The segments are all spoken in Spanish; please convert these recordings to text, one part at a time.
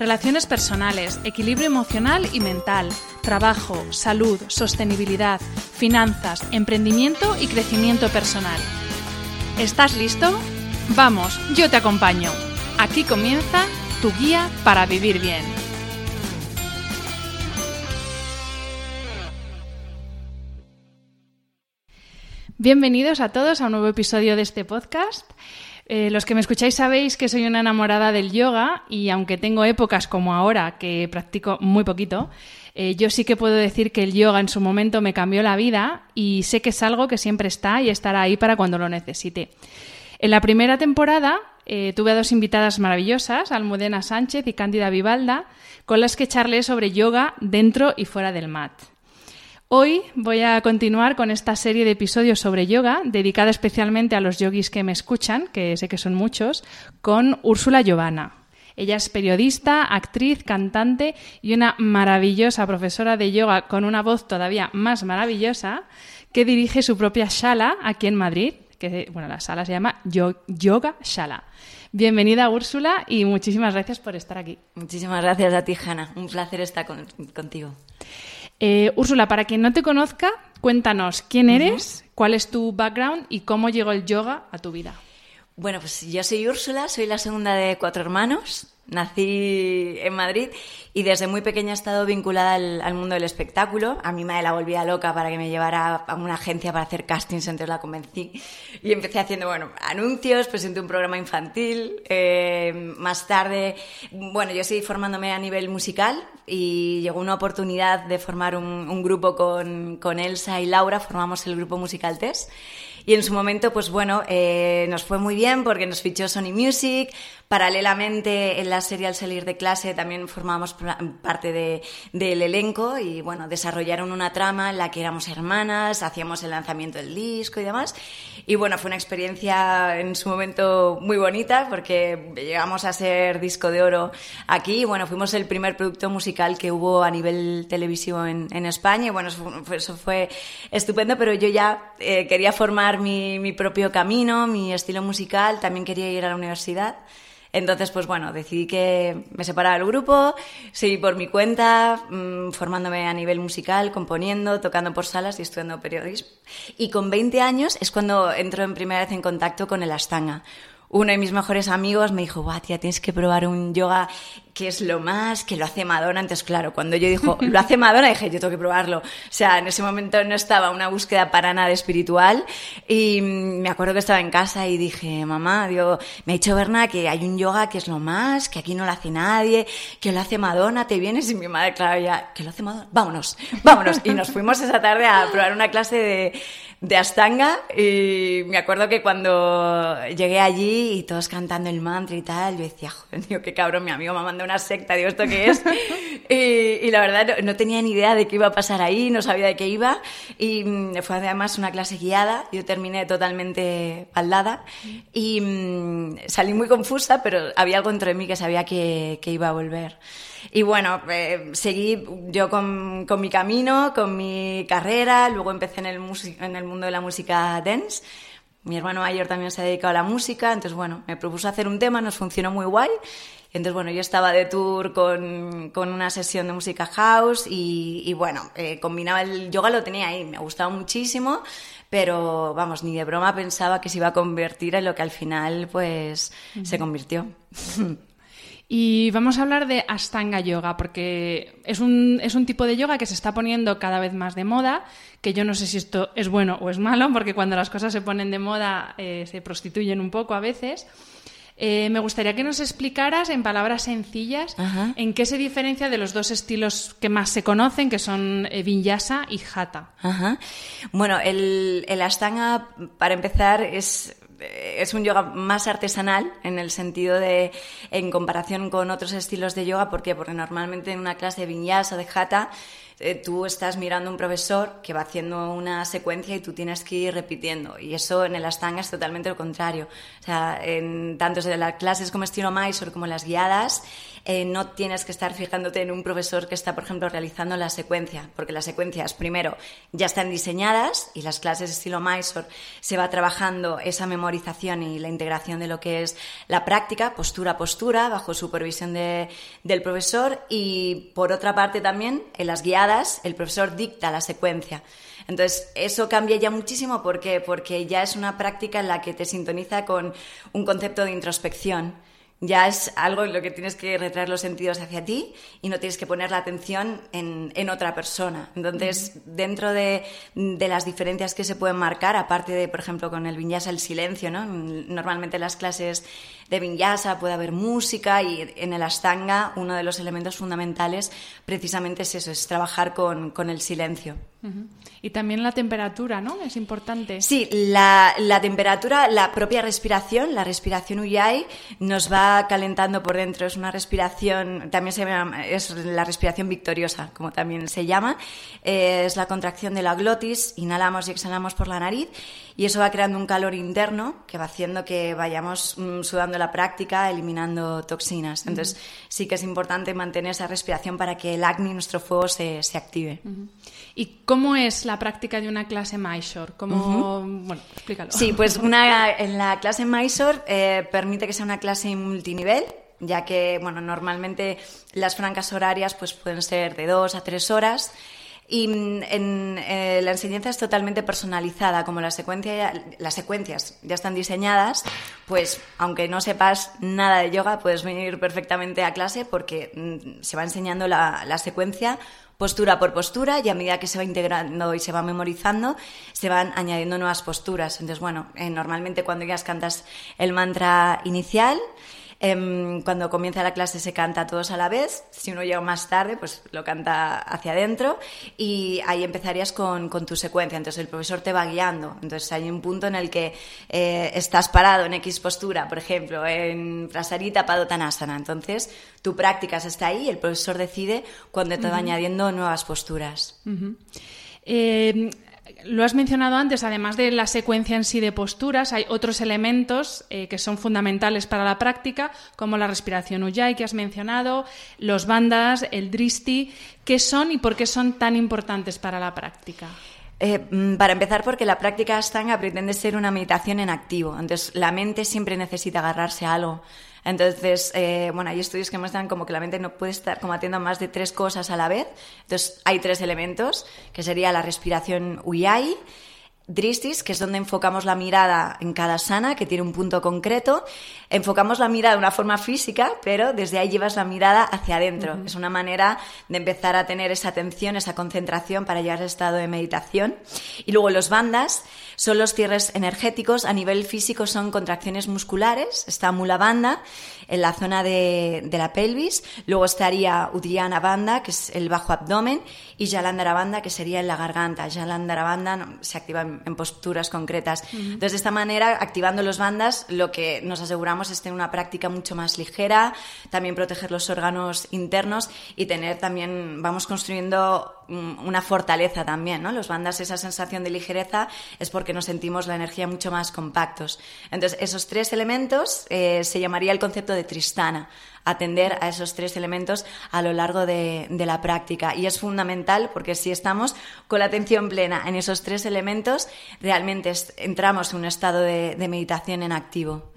Relaciones personales, equilibrio emocional y mental, trabajo, salud, sostenibilidad, finanzas, emprendimiento y crecimiento personal. ¿Estás listo? Vamos, yo te acompaño. Aquí comienza tu guía para vivir bien. Bienvenidos a todos a un nuevo episodio de este podcast. Eh, los que me escucháis sabéis que soy una enamorada del yoga y aunque tengo épocas como ahora que practico muy poquito, eh, yo sí que puedo decir que el yoga en su momento me cambió la vida y sé que es algo que siempre está y estará ahí para cuando lo necesite. En la primera temporada eh, tuve a dos invitadas maravillosas, Almudena Sánchez y Cándida Vivalda, con las que charlé sobre yoga dentro y fuera del mat. Hoy voy a continuar con esta serie de episodios sobre yoga, dedicada especialmente a los yogis que me escuchan, que sé que son muchos, con Úrsula Giovanna. Ella es periodista, actriz, cantante y una maravillosa profesora de yoga con una voz todavía más maravillosa que dirige su propia shala aquí en Madrid, que bueno, la sala se llama Yoga Shala. Bienvenida Úrsula y muchísimas gracias por estar aquí. Muchísimas gracias a ti, Hanna. Un placer estar contigo. Eh, Úrsula, para quien no te conozca, cuéntanos quién eres, cuál es tu background y cómo llegó el yoga a tu vida. Bueno, pues yo soy Úrsula, soy la segunda de cuatro hermanos. Nací en Madrid y desde muy pequeña he estado vinculada al, mundo del espectáculo. A mi madre la volvía loca para que me llevara a una agencia para hacer castings, entonces la convencí. Y empecé haciendo, bueno, anuncios, presenté un programa infantil. Eh, más tarde, bueno, yo seguí formándome a nivel musical y llegó una oportunidad de formar un, un grupo con, con Elsa y Laura, formamos el grupo musical Test. Y en su momento, pues bueno, eh, nos fue muy bien porque nos fichó Sony Music. Paralelamente, en la serie Al salir de clase también formábamos parte de, del elenco y bueno, desarrollaron una trama en la que éramos hermanas, hacíamos el lanzamiento del disco y demás. Y bueno, fue una experiencia en su momento muy bonita porque llegamos a ser disco de oro aquí. Y bueno, fuimos el primer producto musical que hubo a nivel televisivo en, en España. Y bueno, eso fue, estupendo, pero yo ya eh, quería formar mi, mi propio camino, mi estilo musical, también quería ir a la universidad. Entonces, pues bueno, decidí que me separaba del grupo, seguí por mi cuenta, mmm, formándome a nivel musical, componiendo, tocando por salas y estudiando periodismo. Y con 20 años es cuando entro en primera vez en contacto con el Astanga, uno de mis mejores amigos me dijo, tía, tienes que probar un yoga que es lo más, que lo hace Madonna. Entonces, claro, cuando yo dijo, lo hace Madonna, dije, yo tengo que probarlo. O sea, en ese momento no estaba una búsqueda para nada espiritual. Y me acuerdo que estaba en casa y dije, mamá, digo, me ha dicho Berna que hay un yoga que es lo más, que aquí no lo hace nadie, que lo hace Madonna, te vienes. Y mi madre, claro, ya, que lo hace Madonna, vámonos, vámonos. Y nos fuimos esa tarde a probar una clase de, de Astanga y me acuerdo que cuando llegué allí y todos cantando el mantra y tal, yo decía, joder, tío, qué cabrón, mi amigo me mandado una secta, digo, ¿esto qué es? y, la verdad no, tenía ni idea de qué iba a pasar ahí, no sabía de qué iba y mm, fue además una clase guiada, yo terminé totalmente baldada y mm, salí muy confusa, pero había algo entre mí que sabía que, que iba a volver. Y bueno, eh, seguí yo con, con, mi camino, con mi carrera, luego empecé en el, en el mundo de la música dance. Mi hermano mayor también se ha dedicado a la música, entonces bueno, me propuso hacer un tema, nos funcionó muy guay. Entonces, bueno, yo estaba de tour con, con una sesión de música house y, y bueno, eh, combinaba el yoga, lo tenía ahí, me gustaba muchísimo, pero vamos, ni de broma pensaba que se iba a convertir en lo que al final, pues, se convirtió. Y vamos a hablar de Astanga Yoga, porque es un, es un tipo de yoga que se está poniendo cada vez más de moda, que yo no sé si esto es bueno o es malo, porque cuando las cosas se ponen de moda eh, se prostituyen un poco a veces. Eh, me gustaría que nos explicaras en palabras sencillas en qué se diferencia de los dos estilos que más se conocen, que son eh, Vinyasa y Hatha. Bueno, el, el Ashtanga, para empezar, es es un yoga más artesanal en el sentido de, en comparación con otros estilos de yoga, ¿por qué? Porque normalmente en una clase de vinyasa, de hatha, eh, tú estás mirando a un profesor que va haciendo una secuencia y tú tienes que ir repitiendo. Y eso en el Ashtanga es totalmente lo contrario. O sea, en, tanto en las clases como estilo Mysore como las guiadas, eh, no tienes que estar fijándote en un profesor que está, por ejemplo, realizando la secuencia, porque las secuencias, primero, ya están diseñadas y las clases estilo Mysore se va trabajando esa memorización y la integración de lo que es la práctica, postura a postura, bajo supervisión de, del profesor. Y por otra parte también, en las guiadas, el profesor dicta la secuencia. Entonces, eso cambia ya muchísimo porque, porque ya es una práctica en la que te sintoniza con un concepto de introspección ya es algo en lo que tienes que retraer los sentidos hacia ti y no tienes que poner la atención en, en otra persona. Entonces, dentro de, de, las diferencias que se pueden marcar, aparte de, por ejemplo, con el vinyasa, el silencio, ¿no? Normalmente en las clases de vinyasa puede haber música y en el ashtanga uno de los elementos fundamentales precisamente es eso, es trabajar con, con el silencio. Y también la temperatura, ¿no? Es importante. Sí, la, la, temperatura, la propia respiración, la respiración Uyai, nos va calentando por dentro. Es una respiración, también se llama, es la respiración victoriosa, como también se llama. Eh, es la contracción de la glotis, inhalamos y exhalamos por la nariz y eso va creando un calor interno que va haciendo que vayamos mm, sudando la práctica, eliminando toxinas. Entonces, sí que es importante mantener esa respiración para que el acné, nuestro fuego, se, se active. ¿Y cómo es la práctica de una clase Mysore? ¿Cómo... Bueno, explícalo. Sí, pues una, en la clase Mysore eh, permite que sea una clase multinivel, ya que, bueno, normalmente las francas horarias pues pueden ser de dos a tres horas. Y mm, en, eh, la enseñanza es totalmente personalizada, como la secuencia, las secuencias ya están diseñadas, pues aunque no sepas nada de yoga, puedes venir perfectamente a clase porque mm, se va enseñando la, secuencia postura por postura y a medida que se va integrando y se va memorizando, se van añadiendo nuevas posturas. Entonces, bueno, eh, normalmente cuando ya cantas el mantra inicial, Em, cuando comienza la clase se canta todos a la vez. Si uno llega más tarde, pues lo canta hacia adentro. Y ahí empezarías con, con tu secuencia. Entonces el profesor te va guiando. Entonces hay un punto en el que eh, estás parado en X postura, por ejemplo, en Prasarita Padottanasana. Entonces tu práctica está ahí y el profesor decide cuando te va añadiendo nuevas posturas lo has mencionado antes, además de la secuencia en sí de posturas, hay otros elementos eh, que son fundamentales para la práctica, como la respiración Ujjayi que has mencionado, los bandas, el dristi. ¿Qué son y por qué son tan importantes para la práctica? Eh, mm, para empezar, porque la práctica Ashtanga pretende ser una meditación en activo. Entonces, la mente siempre necesita agarrarse a algo. Entonces, eh, bueno, hay estudios que muestran como que la mente no puede estar combatiendo más de tres cosas a la vez. Entonces, hay tres elementos, que sería la respiración Uyai, Dristis, que es donde enfocamos la mirada en cada sana, que tiene un punto concreto. Enfocamos la mirada de una forma física, pero desde ahí llevas la mirada hacia adentro. Es una manera de empezar a tener esa atención, esa concentración para llegar al estado de meditación. Y luego los bandas son los cierres energéticos. A nivel físico son contracciones musculares. Está Mula Banda en la zona de, la pelvis. Luego estaría Uddiyana Banda, que es el bajo abdomen. Y Jalandhara Banda, que sería en la garganta. Jalandhara Banda se activa en en, posturas concretas. Entonces, de esta manera, activando los bandas, lo que nos aseguramos es tener una práctica mucho más ligera, también proteger los órganos internos y tener también, vamos construyendo una fortaleza también, ¿no? Los bandas, esa sensación de ligereza es porque nos sentimos la energía mucho más compactos. Entonces, esos tres elementos eh, se llamaría el concepto de Tristana atender a esos tres elementos a lo largo de, la práctica. Y es fundamental porque si estamos con la atención plena en esos tres elementos, realmente entramos en un estado de, meditación en activo.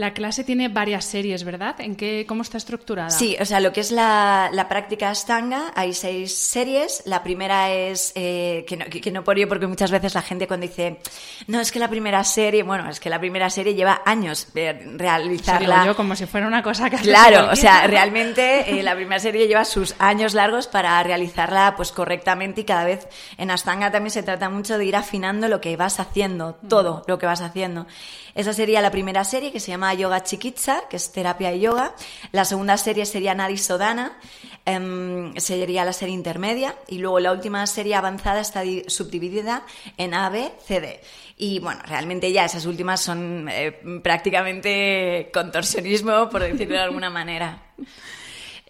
La clase tiene varias series, ¿verdad? ¿En qué, ¿Cómo está estructurada? Sí, o sea, lo que es la, práctica Ashtanga, hay seis series. La primera es, eh, que, no, que, no por ello, porque muchas veces la gente cuando dice, no, es que la primera serie, bueno, es que la primera serie lleva años realizarla. yo como si fuera una cosa que Claro, o sea, realmente eh, la primera serie lleva sus años largos para realizarla pues correctamente y cada vez en Astanga también se trata mucho de ir afinando lo que vas haciendo, todo lo que vas haciendo. Esa sería la primera serie que se llama Yoga Chiquitza, que es terapia y yoga. La segunda serie sería Nadi Sodana, em, sería la serie intermedia. Y luego la última serie avanzada está subdividida en A, B, C, D. Y bueno, realmente ya esas últimas son eh, prácticamente contorsionismo, por decirlo de alguna manera.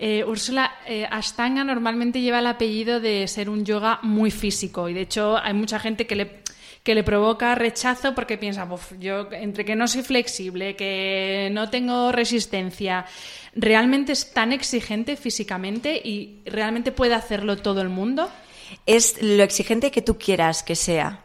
Eh, Úrsula, eh, Ashtanga normalmente lleva el apellido de ser un yoga muy físico y de hecho hay mucha gente que le que le provoca rechazo porque piensa, yo entre que no soy flexible, que no tengo resistencia, ¿realmente es tan exigente físicamente y realmente puede hacerlo todo el mundo? Es lo exigente que tú quieras que sea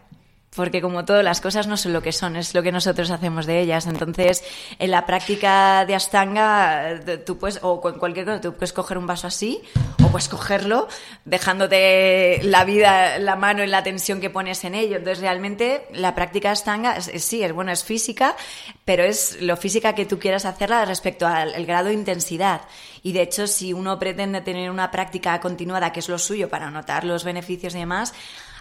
porque como todas las cosas no son lo que son, es lo que nosotros hacemos de ellas. Entonces, en la práctica de Astanga, tú puedes, o cualquier cosa, tú puedes coger un vaso así, o puedes cogerlo dejándote la vida, la mano en la tensión que pones en ello. Entonces, realmente, la práctica de Astanga, sí, es bueno, es física, pero es lo física que tú quieras hacerla respecto al grado de intensidad. Y de hecho, si uno pretende tener una práctica continuada, que es lo suyo para notar los beneficios y demás,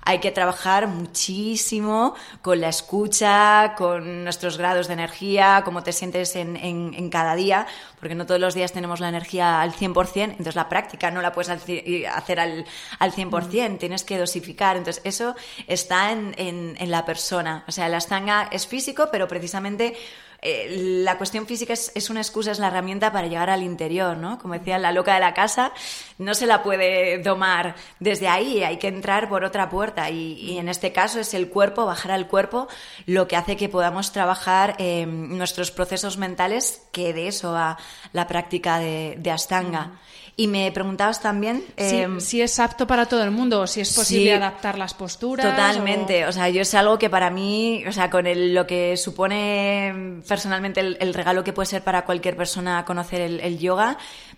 hay que trabajar muchísimo con la escucha, con nuestros grados de energía, cómo te sientes en, en, cada día, porque no todos los días tenemos la energía al 100%, entonces la práctica no la puedes hacer al, al 100%, mm. tienes que dosificar. Entonces eso está en, en, en la persona. O sea, la estanga es físico, pero precisamente eh, la cuestión física es, una excusa, es la herramienta para llegar al interior, ¿no? Como decía la loca de la casa, no se la puede domar desde ahí, hay que entrar por otra puerta y, en este caso es el cuerpo, bajar al cuerpo, lo que hace que podamos trabajar nuestros procesos mentales, que de eso va la práctica de, de Astanga. Y me preguntabas también... Em, si es apto para todo el mundo o si es posible adaptar las posturas. Totalmente. O... sea, yo es algo que para mí, o sea, con lo que supone personalmente el, regalo que puede ser para cualquier persona conocer el, yoga,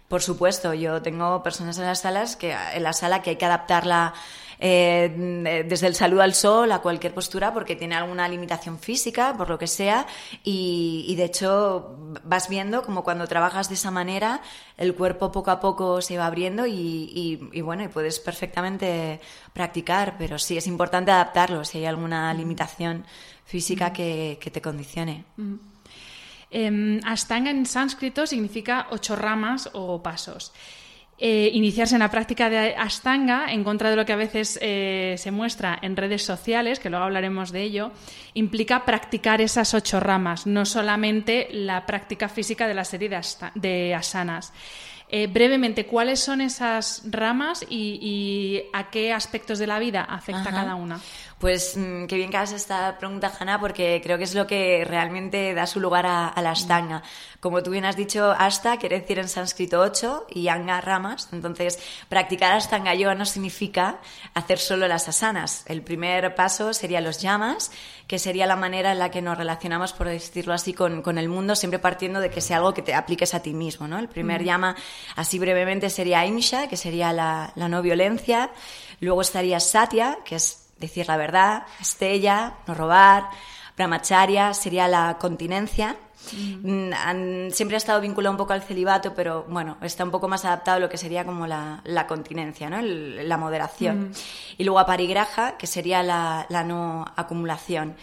por supuesto, yo tengo personas en las salas que en la sala que hay que adaptarla eh, desde el saludo al sol a cualquier postura porque tiene alguna limitación física, por lo que sea, y, de hecho vas viendo como cuando trabajas de esa manera el cuerpo poco a poco se va abriendo y, bueno, y puedes perfectamente practicar, pero sí es importante adaptarlo si hay alguna limitación física que, te condicione. Eh, Ashtanga en sánscrito significa ocho ramas o pasos. Eh, iniciarse en la práctica de Ashtanga, en contra de lo que a veces eh, se muestra en redes sociales, que luego hablaremos de ello, implica practicar esas ocho ramas, no solamente la práctica física de la serie de, asanas. Eh, brevemente, ¿cuáles son esas ramas y, a qué aspectos de la vida afecta cada una? Pues mm, qué bien que hagas esta pregunta, Hanna, porque creo que es lo que realmente da su lugar a, la Ashtanga. Como tú bien has dicho, Ashta quiere decir en sánscrito ocho y Anga ramas. Entonces, practicar Ashtanga Yoga no significa hacer solo las asanas. El primer paso sería los yamas, que sería la manera en la que nos relacionamos, por decirlo así, con, el mundo, siempre partiendo de que sea algo que te apliques a ti mismo. ¿no? El primer yama, así brevemente, sería Imsha, que sería la, la no violencia. Luego estaría Satya, que es decir la verdad, Estella, no robar, Brahmacharya sería la continencia. Mm, siempre ha estado vinculado un poco al celibato, pero bueno, está un poco más adaptado a lo que sería como la, continencia, ¿no? la moderación. Y luego a parigraja, que sería la, no acumulación.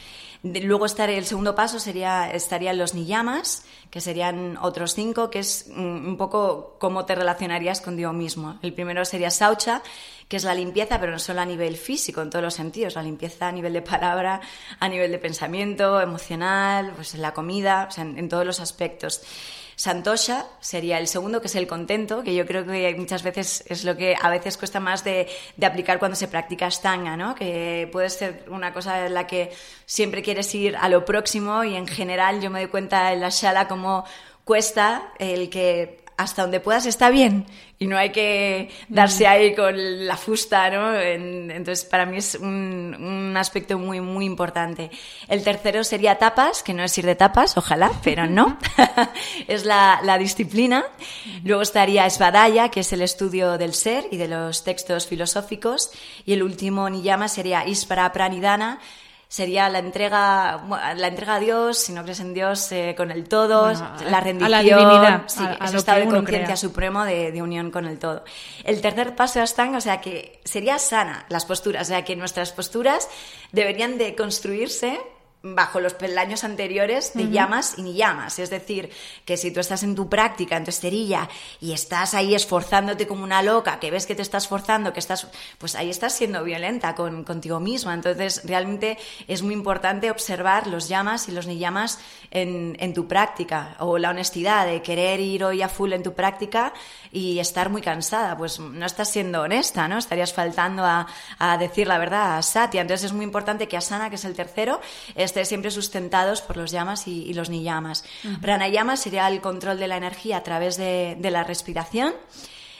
Luego estaría, el segundo paso sería, estarían los niyamas, que serían otros cinco, que es mm, un poco cómo te relacionarías contigo mismo. El primero sería saucha, que es la limpieza, pero no solo a nivel físico, en todos los sentidos, la limpieza a nivel de palabra, a nivel de pensamiento, emocional, pues en la comida, o sea, en, todos los aspectos. Santosha sería el segundo, que es el contento, que yo creo que muchas veces es lo que a veces cuesta más de, aplicar cuando se practica Stanga, ¿no? Que puede ser una cosa en la que siempre quieres ir a lo próximo y en general yo me doy cuenta en la sala como cuesta el que hasta donde puedas está bien y no hay que darse ahí con la fusta, ¿no? entonces, para mí es un, aspecto muy, muy importante. El tercero sería tapas, que no es ir de tapas, ojalá, pero no. es la, la, disciplina. Luego estaría Svadaya, que es el estudio del ser y de los textos filosóficos. Y el último niyama sería Ispara Pranidana, sería la entrega, la entrega a Dios, si no crees en Dios, eh, con el todo, la rendición, a la divinidad, sí, a, ese estado de conciencia supremo de, unión con el todo. El tercer paso de Astanga, o sea, que sería sana las posturas, o sea, que nuestras posturas deberían de construirse bajo los peldaños anteriores de llamas y ni llamas. Es decir, que si tú estás en tu práctica, en tu esterilla, y estás ahí esforzándote como una loca, que ves que te estás esforzando, que estás, pues ahí estás siendo violenta con, contigo misma. Entonces, realmente es muy importante observar los llamas y los ni llamas en, en tu práctica, o la honestidad de querer ir hoy a full en tu práctica y estar muy cansada. Pues no estás siendo honesta, ¿no? Estarías faltando a, a decir la verdad a Satya. Entonces, es muy importante que Asana, que es el tercero, es siempre sustentados por los llamas y, los niyamas. Pranayama sería el control de la energía a través de, la respiración.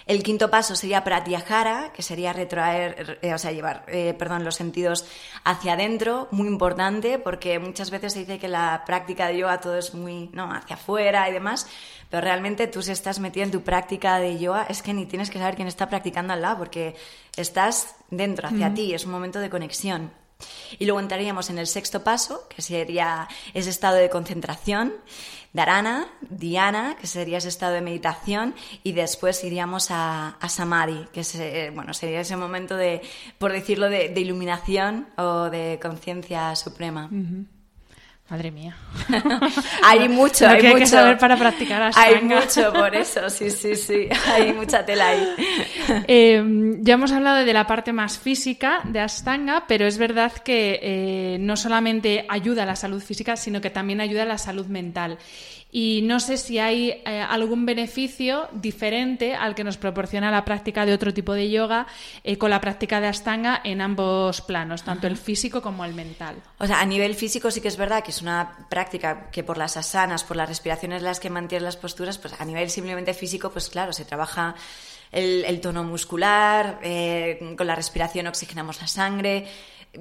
El quinto paso sería pratyahara, que sería retroaer, eh, o sea, llevar, eh, perdón, los sentidos hacia adentro, muy importante, porque muchas veces se dice que la práctica de yoga todo es muy, no, hacia afuera y demás, pero realmente tú si estás metido en tu práctica de yoga, es que ni tienes que saber quién está practicando al lado, porque estás dentro, hacia ti, es un momento de conexión. Y luego entraríamos en el sexto paso, que sería ese estado de concentración, Dharana, Dhyana, que sería ese estado de meditación, y después iríamos a, Samadhi, que bueno, sería ese momento de, por decirlo, de, iluminación o de conciencia suprema. Madre mía. hay mucho, hay, mucho. que saber para practicar Ashtanga. Hay mucho por eso, sí, sí, sí. Hay mucha tela ahí. Eh, ya hemos hablado de la parte más física de Ashtanga, pero es verdad que eh, no solamente ayuda a la salud física, sino que también ayuda a la salud mental y no sé si hay eh, algún beneficio diferente al que nos proporciona la práctica de otro tipo de yoga eh, con la práctica de Ashtanga en ambos planos, tanto el físico como el mental. O sea, a nivel físico sí que es verdad que es una práctica que por las asanas, por las respiraciones las que mantienen las posturas, pues a nivel simplemente físico, pues claro, se trabaja el, tono muscular, eh, con la respiración oxigenamos la sangre,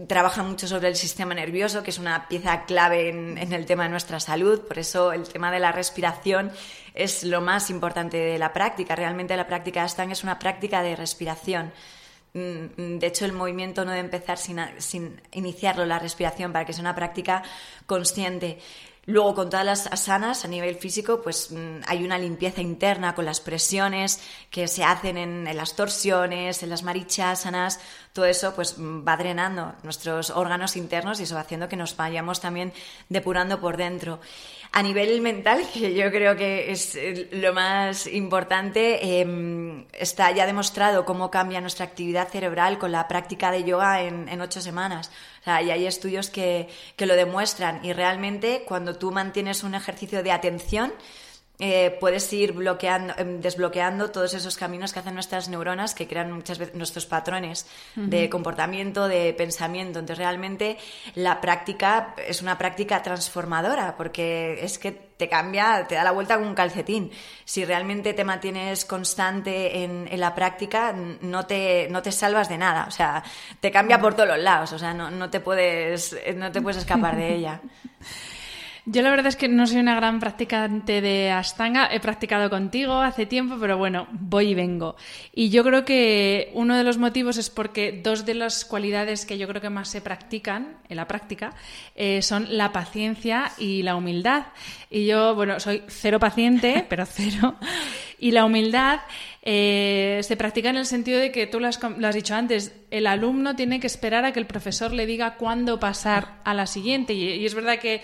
trabaja mucho sobre el sistema nervioso, que es una pieza clave en, el tema de nuestra salud. Por eso el tema de la respiración es lo más importante de la práctica. Realmente la práctica de Ashtanga es una práctica de respiración. Mm, de hecho, el movimiento no debe empezar sin, sin iniciarlo, la respiración, para que sea una práctica consciente. Luego, con todas las asanas a nivel físico, pues mm, hay una limpieza interna con las presiones que se hacen en, las torsiones, en las marichasanas, todo eso pues mm, va drenando nuestros órganos internos y eso va haciendo que nos vayamos también depurando por dentro. A nivel mental, que yo creo que es eh, lo más importante, em, está ya demostrado cómo cambia nuestra actividad cerebral con la práctica de yoga en, en ocho semanas. O sea, y hay estudios que, que lo demuestran y realmente cuando tú mantienes un ejercicio de atención, eh, puedes ir bloqueando, em, desbloqueando todos esos caminos que hacen nuestras neuronas que crean muchas veces nuestros patrones de comportamiento, de pensamiento. Entonces, realmente la práctica es una práctica transformadora porque es que te cambia, te da la vuelta con un calcetín. Si realmente te mantienes constante en, la práctica, no te, no te salvas de nada. O sea, te cambia por todos los lados. O sea, no, no, te, puedes, no te puedes escapar de ella. Yo la verdad es que no soy una gran practicante de Ashtanga. He practicado contigo hace tiempo, pero bueno, voy y vengo. Y yo creo que uno de los motivos es porque dos de las cualidades que yo creo que más se practican en la práctica eh, son la paciencia y la humildad. Y yo, bueno, soy cero paciente, pero cero. Y la humildad eh, se practica en el sentido de que tú lo has, lo has, dicho antes, el alumno tiene que esperar a que el profesor le diga cuándo pasar a la siguiente. y es verdad que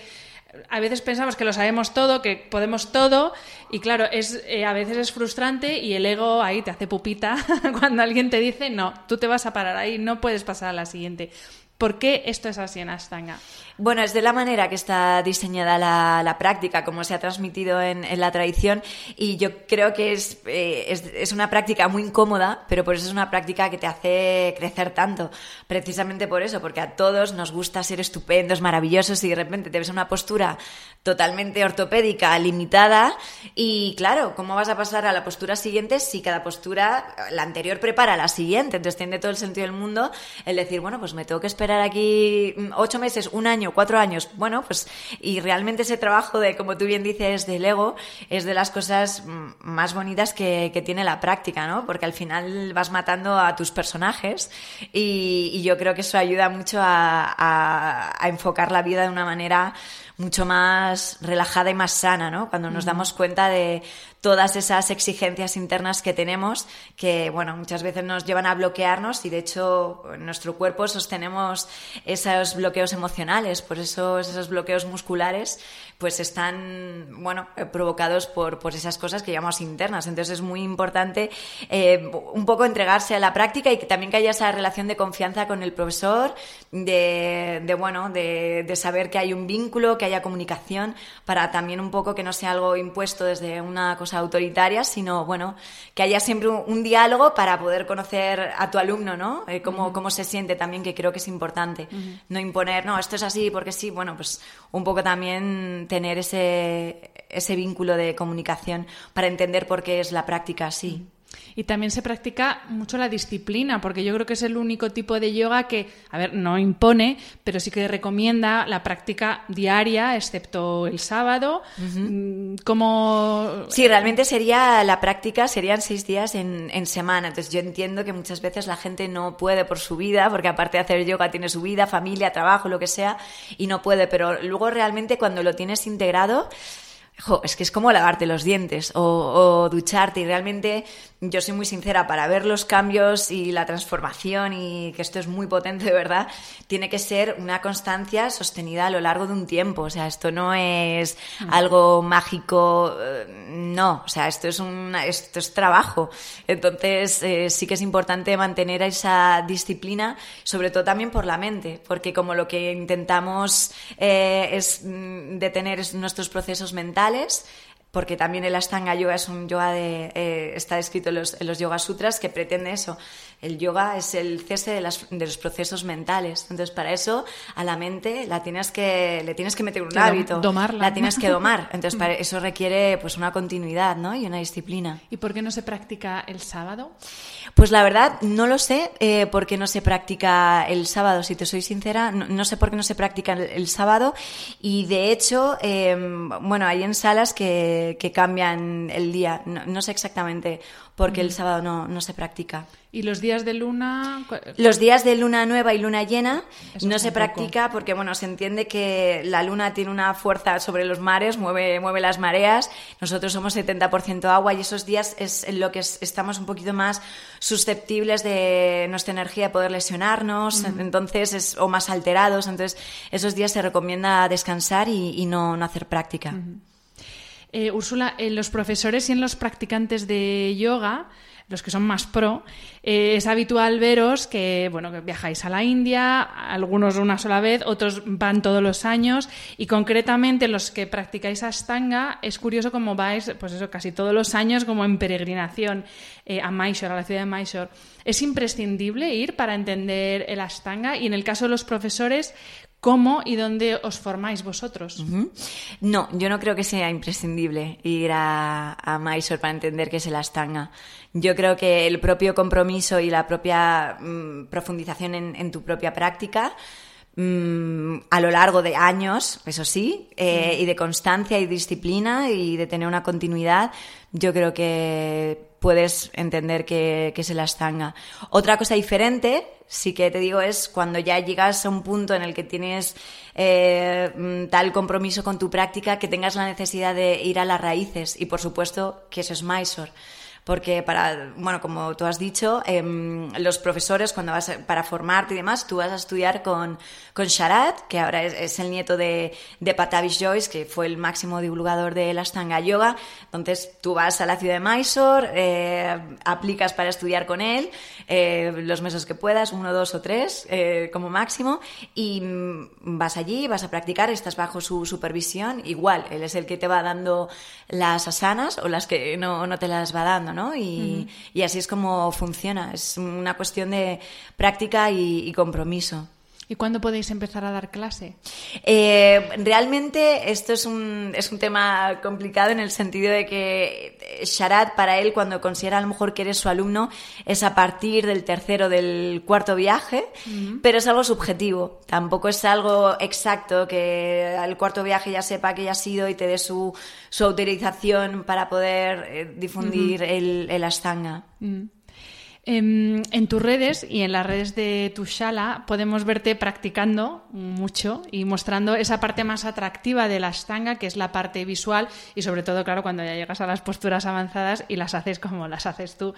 a veces pensamos que lo sabemos todo, que podemos todo, y claro, es, eh, a veces es frustrante y el ego ahí te hace pupita cuando alguien te dice, no, tú te vas a parar ahí, no puedes pasar a la siguiente. ¿Por qué esto es así en Astanga? Bueno, es de la manera que está diseñada la, práctica, como se ha transmitido en, la tradición, y yo creo que eh, es, es, una práctica muy incómoda, pero por eso es una práctica que te hace crecer tanto. Precisamente por eso, porque a todos nos gusta ser estupendos, maravillosos, y de repente te ves en una postura totalmente ortopédica, limitada, y claro, ¿cómo vas a pasar a la postura siguiente si cada postura, la anterior prepara la siguiente? Entonces tiene todo el sentido del mundo el decir, bueno, pues me tengo que esperar aquí ocho meses, un año, cuatro años. Bueno, pues y realmente ese trabajo de, como tú bien dices, del ego es de las cosas más bonitas que, tiene la práctica, ¿no? Porque al final vas matando a tus personajes y, yo creo que eso ayuda mucho a enfocar la vida de una manera mucho más relajada y más sana, ¿no? Cuando nos damos cuenta de todas esas exigencias internas que tenemos, que, bueno, muchas veces nos llevan a bloquearnos y, de hecho, en nuestro cuerpo sostenemos esos bloqueos emocionales, por eso esos bloqueos musculares pues están, bueno, eh, provocados por, por esas cosas que llamamos internas. Entonces es muy importante eh, un poco entregarse a la práctica y que también que haya esa relación de confianza con el profesor, de, de bueno, de, de, saber que hay un vínculo, que haya comunicación, para también un poco que no sea algo impuesto desde una cosa autoritaria, sino, bueno, que haya siempre un, diálogo para poder conocer a tu alumno, ¿no? Eh, cómo, cómo se siente también, que creo que es importante. No imponer, no, esto es así porque sí, bueno, pues un poco también tener ese, ese vínculo de comunicación para entender por qué es la práctica así. Y también se practica mucho la disciplina, porque yo creo que es el único tipo de yoga que, a ver, no impone, pero sí que recomienda la práctica diaria, excepto el sábado. Mm, como... Sí, realmente sería la práctica, serían seis días en, en, semana. Entonces yo entiendo que muchas veces la gente no puede por su vida, porque aparte de hacer yoga tiene su vida, familia, trabajo, lo que sea, y no puede, pero luego realmente cuando lo tienes integrado, es que es como lavarte los dientes o, ducharte y realmente yo soy muy sincera, para ver los cambios y la transformación y que esto es muy potente de verdad, tiene que ser una constancia sostenida a lo largo de un tiempo, o sea, esto no es mm. algo mágico, eh, no, o sea, esto es, un, esto es trabajo, entonces eh, sí que es importante mantener esa disciplina, sobre todo también por la mente, porque como lo que intentamos eh, es mm, detener nuestros procesos mentales, digitales porque también el Ashtanga Yoga es un yoga de, eh, está escrito en los, en los Yoga Sutras que pretende eso, el yoga es el cese de, los procesos mentales. Entonces, para eso, a la mente la tienes que, le tienes que meter un hábito. Domarla. La tienes que domar. Entonces, para eso requiere pues una continuidad ¿no? y una disciplina. ¿Y por qué no se practica el sábado? Pues la verdad, no lo sé eh, por qué no se practica el sábado. Si te soy sincera, no, sé por qué no se practica el, sábado. Y de hecho, em, bueno, hay en salas que, que cambian el día. No, sé exactamente por qué el sábado no, no se practica. ¿Y los días de luna? Los días de luna nueva y luna llena no se practica porque, bueno, se entiende que la luna tiene una fuerza sobre los mares, mueve, mueve las mareas. Nosotros somos 70% agua y esos días es en lo que estamos un poquito más susceptibles de nuestra energía de poder lesionarnos, entonces es, o más alterados. Entonces, esos días se recomienda descansar y, no, no, hacer práctica. Eh, Úrsula, en los profesores y en los practicantes de yoga, los que son más pro, eh, es habitual veros que, bueno, que viajáis a la India, algunos una sola vez, otros van todos los años y concretamente los que practicáis Ashtanga es curioso cómo vais, pues eso, casi todos los años como en peregrinación eh, a Mysore, a la ciudad de Mysore. ¿Es imprescindible ir para entender el Ashtanga? Y en el caso de los profesores, ¿Cómo y dónde os formáis vosotros? No, yo no creo que sea imprescindible ir a, a Mysore para entender qué es el Ashtanga. Yo creo que el propio compromiso y la propia mm, profundización en, tu propia práctica mm, a lo largo de años, eso sí, eh, y de constancia y disciplina y de tener una continuidad, yo creo que puedes entender que, que es el Ashtanga. Otra cosa diferente sí que te digo es cuando ya llegas a un punto en el que tienes eh, mm, tal compromiso con tu práctica que tengas la necesidad de ir a las raíces y por supuesto que eso es Mysore porque para, bueno, como tú has dicho, em, los profesores cuando vas para formarte y demás, tú vas a estudiar con, con Sharat, que ahora es, el nieto de, de Patavish Joyce, que fue el máximo divulgador de la Astanga Yoga. Entonces tú vas a la ciudad de Mysore, eh, aplicas para estudiar con él eh, los meses que puedas, uno, dos o tres eh, como máximo, y mm, vas allí, vas a practicar, estás bajo su supervisión, igual, él es el que te va dando las asanas o las que no, no te las va dando, ¿no? Y, y, así es como funciona, es una cuestión de práctica y compromiso. ¿Y cuándo podéis empezar a dar clase? Eh, realmente esto es un, es un tema complicado en el sentido de que Sharad, para él, cuando considera a lo mejor que eres su alumno, es a partir del tercero del cuarto viaje, pero es algo subjetivo. Tampoco es algo exacto que al cuarto viaje ya sepa que ya ha sido y te dé su, su autorización para poder eh, difundir el, el. En, tus redes y en las redes de tu shala podemos verte practicando mucho y mostrando esa parte más atractiva de la stanga, que es la parte visual y sobre todo, claro, cuando ya llegas a las posturas avanzadas y las haces como las haces tú.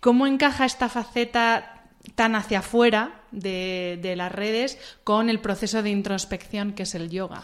¿Cómo encaja esta faceta tan hacia afuera de, de las redes con el proceso de introspección que es el yoga?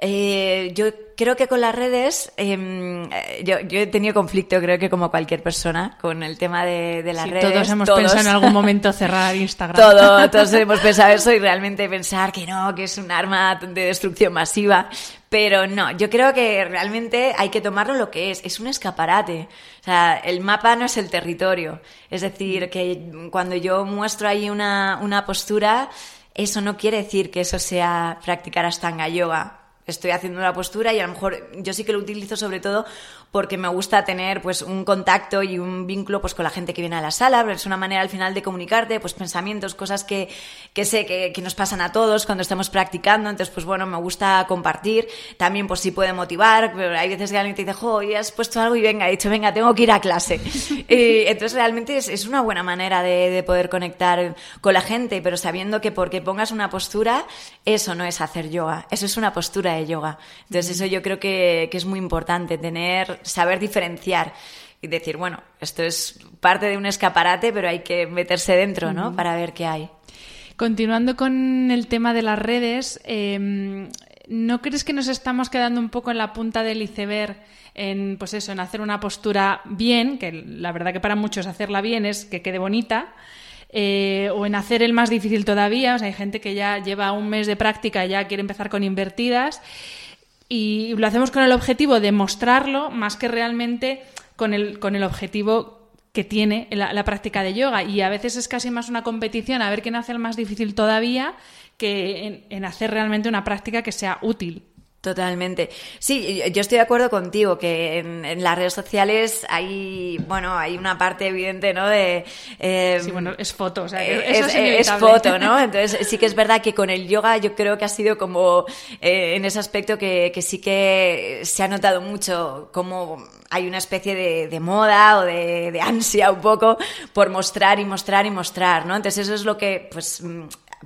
Eh, yo creo que con las redes, em, yo, he tenido conflicto, creo que como cualquier persona, con el tema de, las redes. Todos hemos pensado en algún momento cerrar Instagram. Todo, todos hemos pensado eso y realmente pensar que no, que es un arma de destrucción masiva. Pero no, yo creo que realmente hay que tomarlo lo que es, es un escaparate. O sea, el mapa no es el territorio. Es decir, que cuando yo muestro ahí una, una postura, eso no quiere decir que eso sea practicar Ashtanga Yoga estoy haciendo una postura y a lo mejor yo sí que lo utilizo sobre todo porque me gusta tener pues un contacto y un vínculo pues con la gente que viene a la sala, es una manera al final de comunicarte, pues pensamientos, cosas que, que sé que, que, nos pasan a todos cuando estamos practicando, entonces pues bueno, me gusta compartir, también pues sí puede motivar, pero hay veces que alguien te dice, jo, y has puesto algo y venga, he dicho, venga, tengo que ir a clase. y entonces realmente es, es, una buena manera de, de poder conectar con la gente, pero sabiendo que porque pongas una postura, eso no es hacer yoga, eso es una postura de yoga. Entonces eso yo creo que, que es muy importante, tener saber diferenciar y decir, bueno, esto es parte de un escaparate, pero hay que meterse dentro, ¿no? Para ver qué hay. Continuando con el tema de las redes, em, ¿no crees que nos estamos quedando un poco en la punta del iceberg en, pues eso, en hacer una postura bien, que la verdad que para muchos hacerla bien es que quede bonita, eh, o en hacer el más difícil todavía, o sea, hay gente que ya lleva un mes de práctica y ya quiere empezar con invertidas, y lo hacemos con el objetivo de mostrarlo más que realmente con el, con el objetivo que tiene la, práctica de yoga. Y a veces es casi más una competición a ver quién hace el más difícil todavía que en hacer realmente una práctica que sea útil. Totalmente. Sí, yo estoy de acuerdo contigo que en, las redes sociales hay, bueno, hay una parte evidente, ¿no? De eh, sí, bueno, es foto, o sea, es, es, foto, ¿no? Entonces sí que es verdad que con el yoga yo creo que ha sido como eh, en ese aspecto que, que, sí que se ha notado mucho como hay una especie de, de moda o de, de, ansia un poco por mostrar y mostrar y mostrar, ¿no? Entonces eso es lo que, pues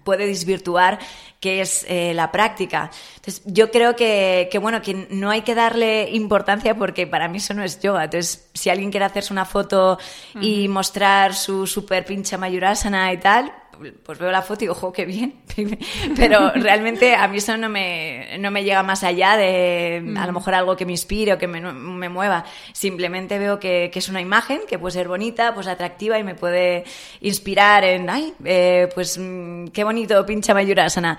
puede desvirtuar qué es eh, la práctica. Entonces, yo creo que, que, bueno, que no hay que darle importancia porque para mí eso no es yoga. Entonces, si alguien quiere hacerse una foto y mostrar su super pincha mayurasana y tal, pues veo la foto y digo, ojo, qué bien. Pero realmente a mí eso no me, no me llega más allá de a lo mm. mejor algo que me inspire o que me, me mueva. Simplemente veo que, que, es una imagen que puede ser bonita, pues atractiva y me puede inspirar en, ay, eh, pues mm, qué bonito pincha mayurasana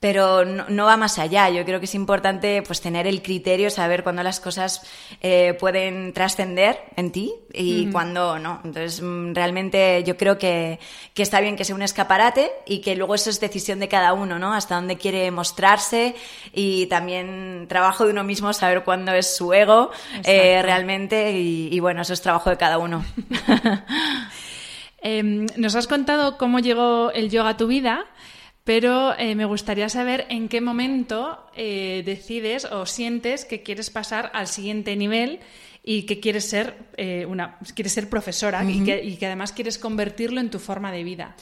pero no, va más allá. Yo creo que es importante pues tener el criterio, saber cuándo las cosas eh, pueden trascender en ti y cuándo no. Entonces, mm, realmente yo creo que, que, está bien que sea un escaparate y que luego eso es decisión de cada uno, ¿no? Hasta dónde quiere mostrarse y también trabajo de uno mismo, saber cuándo es su ego eh, realmente y, y bueno, eso es trabajo de cada uno. Em, nos has contado cómo llegó el yoga a tu vida, pero eh, me gustaría saber en qué momento eh, decides o sientes que quieres pasar al siguiente nivel y que quieres ser eh, una quieres ser profesora y, que, además quieres convertirlo en tu forma de vida.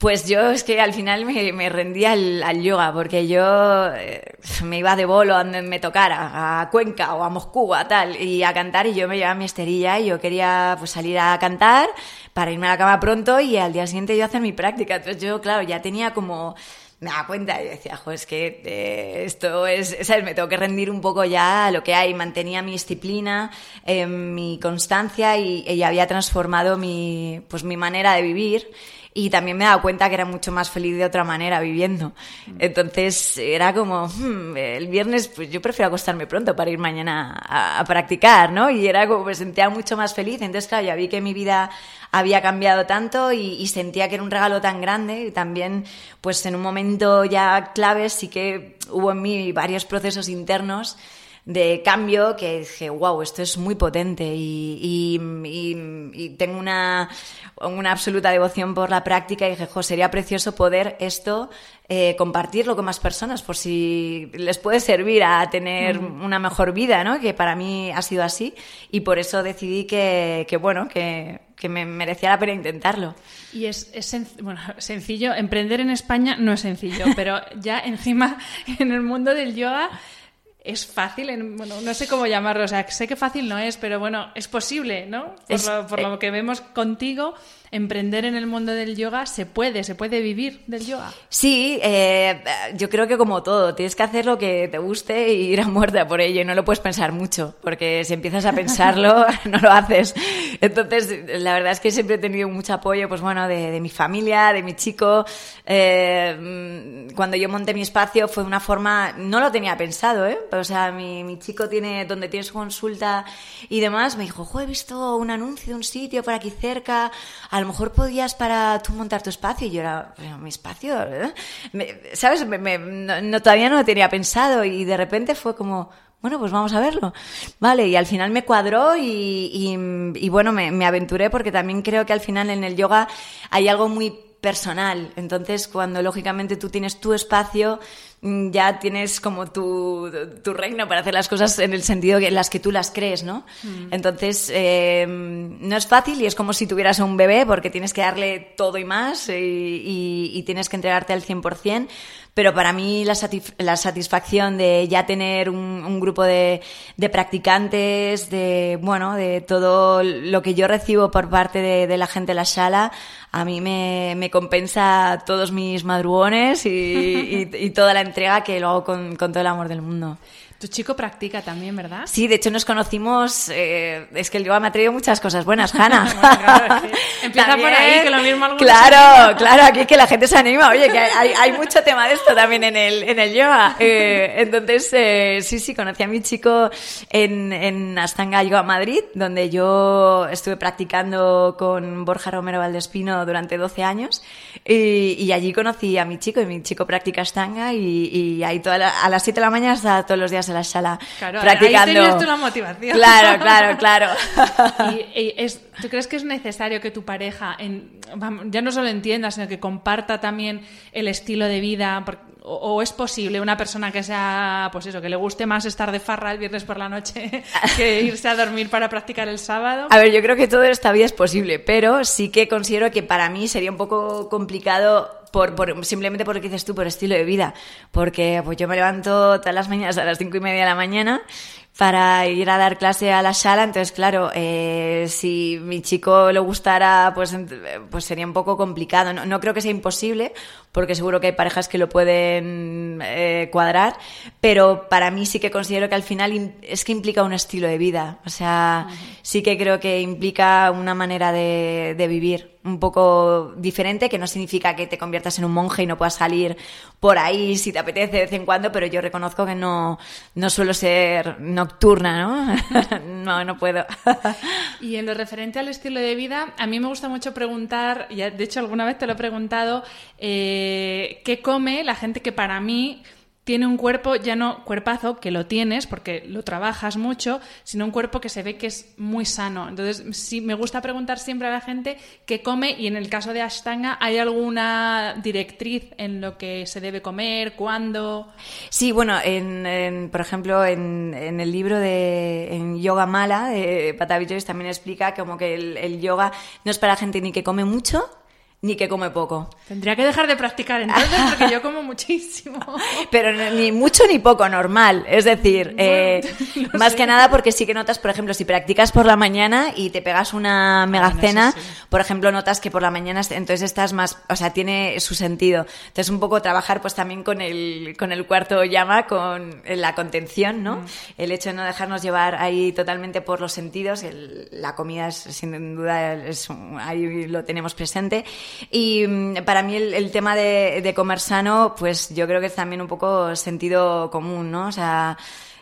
Pues yo es que al final me, me rendí al, yoga, porque yo eh, me iba de bolo a donde me tocara, a Cuenca o a Moscú, a tal, y a cantar, y yo me llevaba mi esterilla y yo quería pues salir a cantar para irme a la cama pronto y al día siguiente yo hacer mi práctica. Entonces yo, claro, ya tenía como me daba cuenta y decía, jo, es que eh, esto es, ¿sabes? Me tengo que rendir un poco ya a lo que hay. Mantenía mi disciplina, eh, mi constancia y, y, había transformado mi, pues mi manera de vivir y también me dado cuenta que era mucho más feliz de otra manera viviendo. Entonces era como, hmm, el viernes pues yo prefiero acostarme pronto para ir mañana a, practicar, ¿no? Y era como, me sentía mucho más feliz. Entonces, claro, ya vi que mi vida había cambiado tanto y, y, sentía que era un regalo tan grande y también pues en un momento ya clave sí que hubo en mí varios procesos internos de cambio que dije, wow, esto es muy potente y, tengo una, una, absoluta devoción por la práctica y dije, jo, sería precioso poder esto eh, compartirlo con más personas por si les puede servir a tener una mejor vida, ¿no? Que para mí ha sido así y por eso decidí que, que bueno, que, que me merecía la pena intentarlo. Y es, es bueno, sencillo, emprender en España no es sencillo, pero ya encima en el mundo del yoga es fácil, en, bueno, no sé cómo llamarlo, o sea, sé que fácil no es, pero bueno, es posible, ¿no? Por, lo, eh, que vemos contigo, emprender en el mundo del yoga se puede, se puede vivir del yoga. Sí, eh, yo creo que como todo, tienes que hacer lo que te guste y ir a muerte por ello y no lo puedes pensar mucho, porque si empiezas a pensarlo, no lo haces. Entonces, la verdad es que siempre he tenido mucho apoyo, pues bueno, de, de mi familia, de mi chico. Eh, cuando yo monté mi espacio fue de una forma, no lo tenía pensado, ¿eh? O sea, mi, mi chico tiene, donde tiene su consulta y demás, me dijo, jo, he visto un anuncio de un sitio por aquí cerca, a lo mejor podías para tú montar tu espacio. Y yo era, mi espacio, ¿sabes? no, todavía no lo tenía pensado y de repente fue como, bueno, pues vamos a verlo. Vale, y al final me cuadró y, bueno, me, me, aventuré porque también creo que al final en el yoga hay algo muy personal. Entonces, cuando lógicamente tú tienes tu espacio, ya tienes como tu, tu, reino para hacer las cosas en el sentido en las que tú las crees, ¿no? Mm. Entonces, eh, no es fácil y es como si tuvieras un bebé porque tienes que darle todo y más y, y, y tienes que entregarte al 100%, pero para mí la, la satisfacción de ya tener un, grupo de, de, practicantes, de, bueno, de todo lo que yo recibo por parte de, la gente de la sala, a mí me, me compensa todos mis madrugones y, y, toda la entrega que lo hago con, con todo el amor del mundo. Tu chico practica también, ¿verdad? Sí, de hecho nos conocimos, eh, es que el yoga me ha traído muchas cosas buenas, Hanna. empieza por ahí, que lo mismo Claro, claro, aquí que la gente se anima, oye, que hay, hay, mucho tema de esto también en el, en el yoga. Eh, entonces, eh, sí, sí, conocí a mi chico en, en Astanga Yoga Madrid, donde yo estuve practicando con Borja Romero Valdespino durante 12 años y, y allí conocí a mi chico y mi chico practica Astanga y, y ahí toda a las 7 de la mañana hasta todos los días en la sala claro, practicando. Ahí tenías tú la motivación. Claro, claro, claro. y, es, ¿Tú crees que es necesario que tu pareja en, ya no solo entienda, sino que comparta también el estilo de vida? O, es posible una persona que sea, pues eso, que le guste más estar de farra el viernes por la noche que irse a dormir para practicar el sábado? A ver, yo creo que todo esta vida es posible, pero sí que considero que para mí sería un poco complicado por, por, simplemente por lo que dices tú, por estilo de vida. Porque pues yo me levanto todas las mañanas a las cinco y media de la mañana para ir a dar clase a la sala. Entonces, claro, eh, si mi chico le gustara, pues, pues sería un poco complicado. No, no, creo que sea imposible, porque seguro que hay parejas que lo pueden eh, cuadrar, pero para mí sí que considero que al final es que implica un estilo de vida. O sea, sí que creo que implica una manera de, de vivir un poco diferente, que no significa que te conviertas en un monje y no puedas salir por ahí si te apetece de vez en cuando, pero yo reconozco que no, no suelo ser nocturna, ¿no? no, no puedo. y en lo referente al estilo de vida, a mí me gusta mucho preguntar, y de hecho alguna vez te lo he preguntado, eh, ¿qué come la gente que para mí tiene un cuerpo, ya no cuerpazo, que lo tienes porque lo trabajas mucho, sino un cuerpo que se ve que es muy sano. Entonces, sí, me gusta preguntar siempre a la gente qué come y en el caso de Ashtanga, ¿hay alguna directriz en lo que se debe comer, cuándo? Sí, bueno, en, por ejemplo, en, el libro de Yoga Mala de Patavi también explica como que el, el yoga no es para gente ni que come mucho, ni que come poco. Tendría que dejar de practicar entonces porque yo como muchísimo. Pero ni mucho ni poco, normal. Es decir, eh, más que nada porque sí que notas, por ejemplo, si practicas por la mañana y te pegas una megacena, por ejemplo, notas que por la mañana entonces estás más, o sea, tiene su sentido. Entonces un poco trabajar pues también con el, con el cuarto llama, con la contención, ¿no? Mm. El hecho de no dejarnos llevar ahí totalmente por los sentidos, la comida es sin duda, es, ahí lo tenemos presente. Y mm, para mí el, tema de, comer sano, pues yo creo que es también un poco sentido común, ¿no? O sea,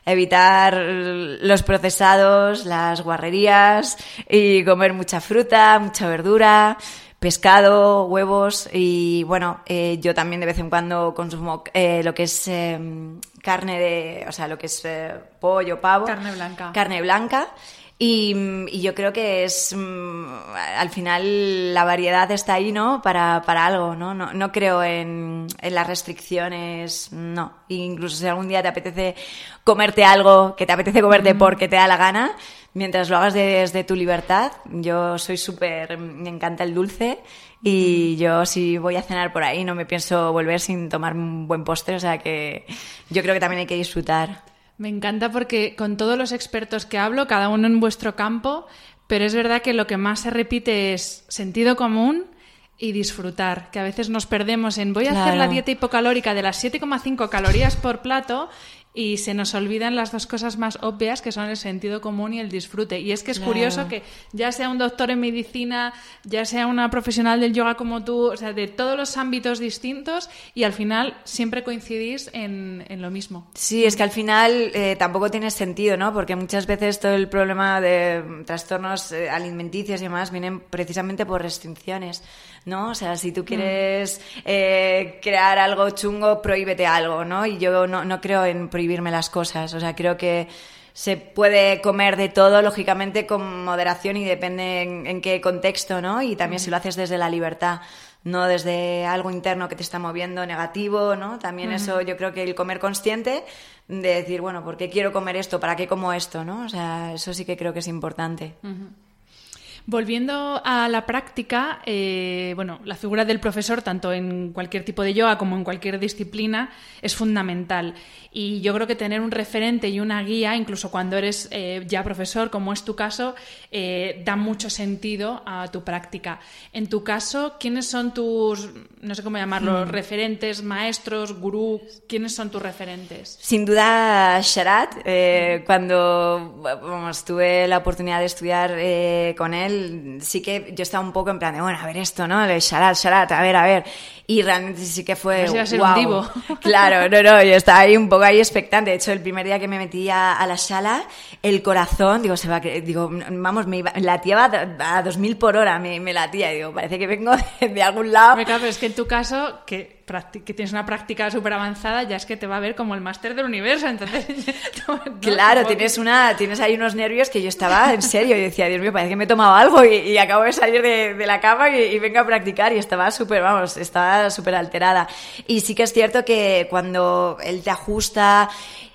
evitar los procesados, las guarrerías y comer mucha fruta, mucha verdura, pescado, huevos y bueno, eh, yo también de vez en cuando consumo eh, lo que es em, carne de, o sea, lo que es eh, pollo, pavo. Carne blanca. Carne blanca. Y, yo creo que es, mm, al final, la variedad está ahí, ¿no? Para, para algo, ¿no? ¿no? No, creo en, en, las restricciones, no. Incluso si algún día te apetece comerte algo que te apetece comerte porque te da la gana, mientras lo hagas desde tu libertad, yo soy súper, me encanta el dulce y yo si voy a cenar por ahí no me pienso volver sin tomar un buen postre, o sea que yo creo que también hay que disfrutar. Me encanta porque con todos los expertos que hablo, cada uno en vuestro campo, pero es verdad que lo que más se repite es sentido común y disfrutar, que a veces nos perdemos en voy a hacer la dieta hipocalórica de las 7,5 calorías por plato y se nos olvidan las dos cosas más obvias que son el sentido común y el disfrute. Y es que es curioso que ya sea un doctor en medicina, ya sea una profesional del yoga como tú, o sea, de todos los ámbitos distintos y al final siempre coincidís en, lo mismo. Sí, es que al final eh, tampoco tiene sentido, ¿no? Porque muchas veces todo el problema de trastornos eh, alimenticios y demás vienen precisamente por restricciones. ¿No? O sea, si tú mm. quieres eh, crear algo chungo, prohíbete algo, ¿no? Y yo no, no creo en prohibirme las cosas, o sea, creo que se puede comer de todo, lógicamente, con moderación y depende en, qué contexto, ¿no? Y también si lo haces desde la libertad, no desde algo interno que te está moviendo negativo, ¿no? También eso, yo creo que el comer consciente, de decir, bueno, ¿por qué quiero comer esto? ¿Para qué como esto? ¿no? O sea, eso sí que creo que es importante. Volviendo a la práctica, eh, bueno, la figura del profesor, tanto en cualquier tipo de yoga como en cualquier disciplina, es fundamental. Y yo creo que tener un referente y una guía, incluso cuando eres eh, ya profesor, como es tu caso, eh, da mucho sentido a tu práctica. En tu caso, ¿quiénes son tus, no sé cómo llamarlos, hmm. referentes, maestros, gurú? ¿Quiénes son tus referentes? Sin duda, Sharat. cuando vamos, tuve la oportunidad de estudiar con él, sí que yo estaba un poco en plan de, bueno, a ver esto, ¿no? El Sharat, Sharat, a ver, a ver. Y realmente sí que fue. wow. Claro, no, no, yo estaba ahí un poco ahí expectante. De hecho, el primer día que me metí a, la sala, el corazón, digo, se va, digo, vamos, me iba, latía a, 2000 por hora, me, me latía. Digo, parece que vengo de, algún lado. Me cago, es que en tu caso, que que tienes una práctica súper avanzada, ya es que te va a ver como el máster del universo. Entonces, claro, tienes, una, tienes ahí unos nervios que yo estaba en serio y decía, Dios mío, parece que me he tomado algo y, acabo de salir de, la cama y, vengo a practicar y estaba súper, vamos, estaba súper alterada. Y sí que es cierto que cuando él te ajusta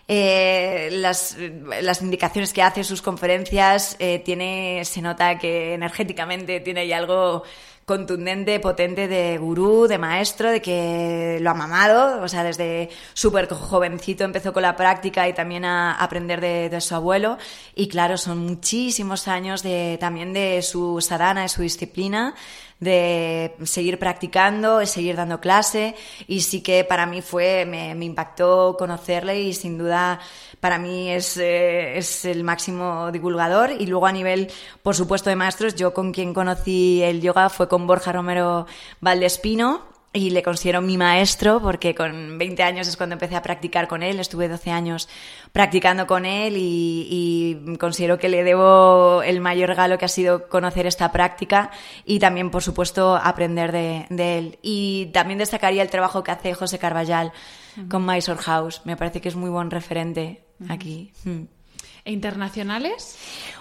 eh, las, las, indicaciones que hace, sus conferencias, eh, tiene, se nota que energéticamente tiene ahí algo contundente, potente de gurú, de maestro, de que lo ha mamado, o sea, desde súper jovencito empezó con la práctica y también a aprender de, su abuelo. Y claro, son muchísimos años de, también de su sadhana, de su disciplina, de seguir practicando, seguir dando clase. Y sí que para mí fue, me, me impactó conocerle y sin duda para mí es, eh, es, el máximo divulgador. Y luego a nivel, por supuesto, de maestros, yo con quien conocí el yoga fue con Borja Romero Valdespino, y le considero mi maestro porque con 20 años es cuando empecé a practicar con él, estuve 12 años practicando con él y, considero que le debo el mayor regalo que ha sido conocer esta práctica y también, por supuesto, aprender de, él. Y también destacaría el trabajo que hace José Carballal con Mysore House, me parece que es muy buen referente aquí. Mm. ¿E internacionales?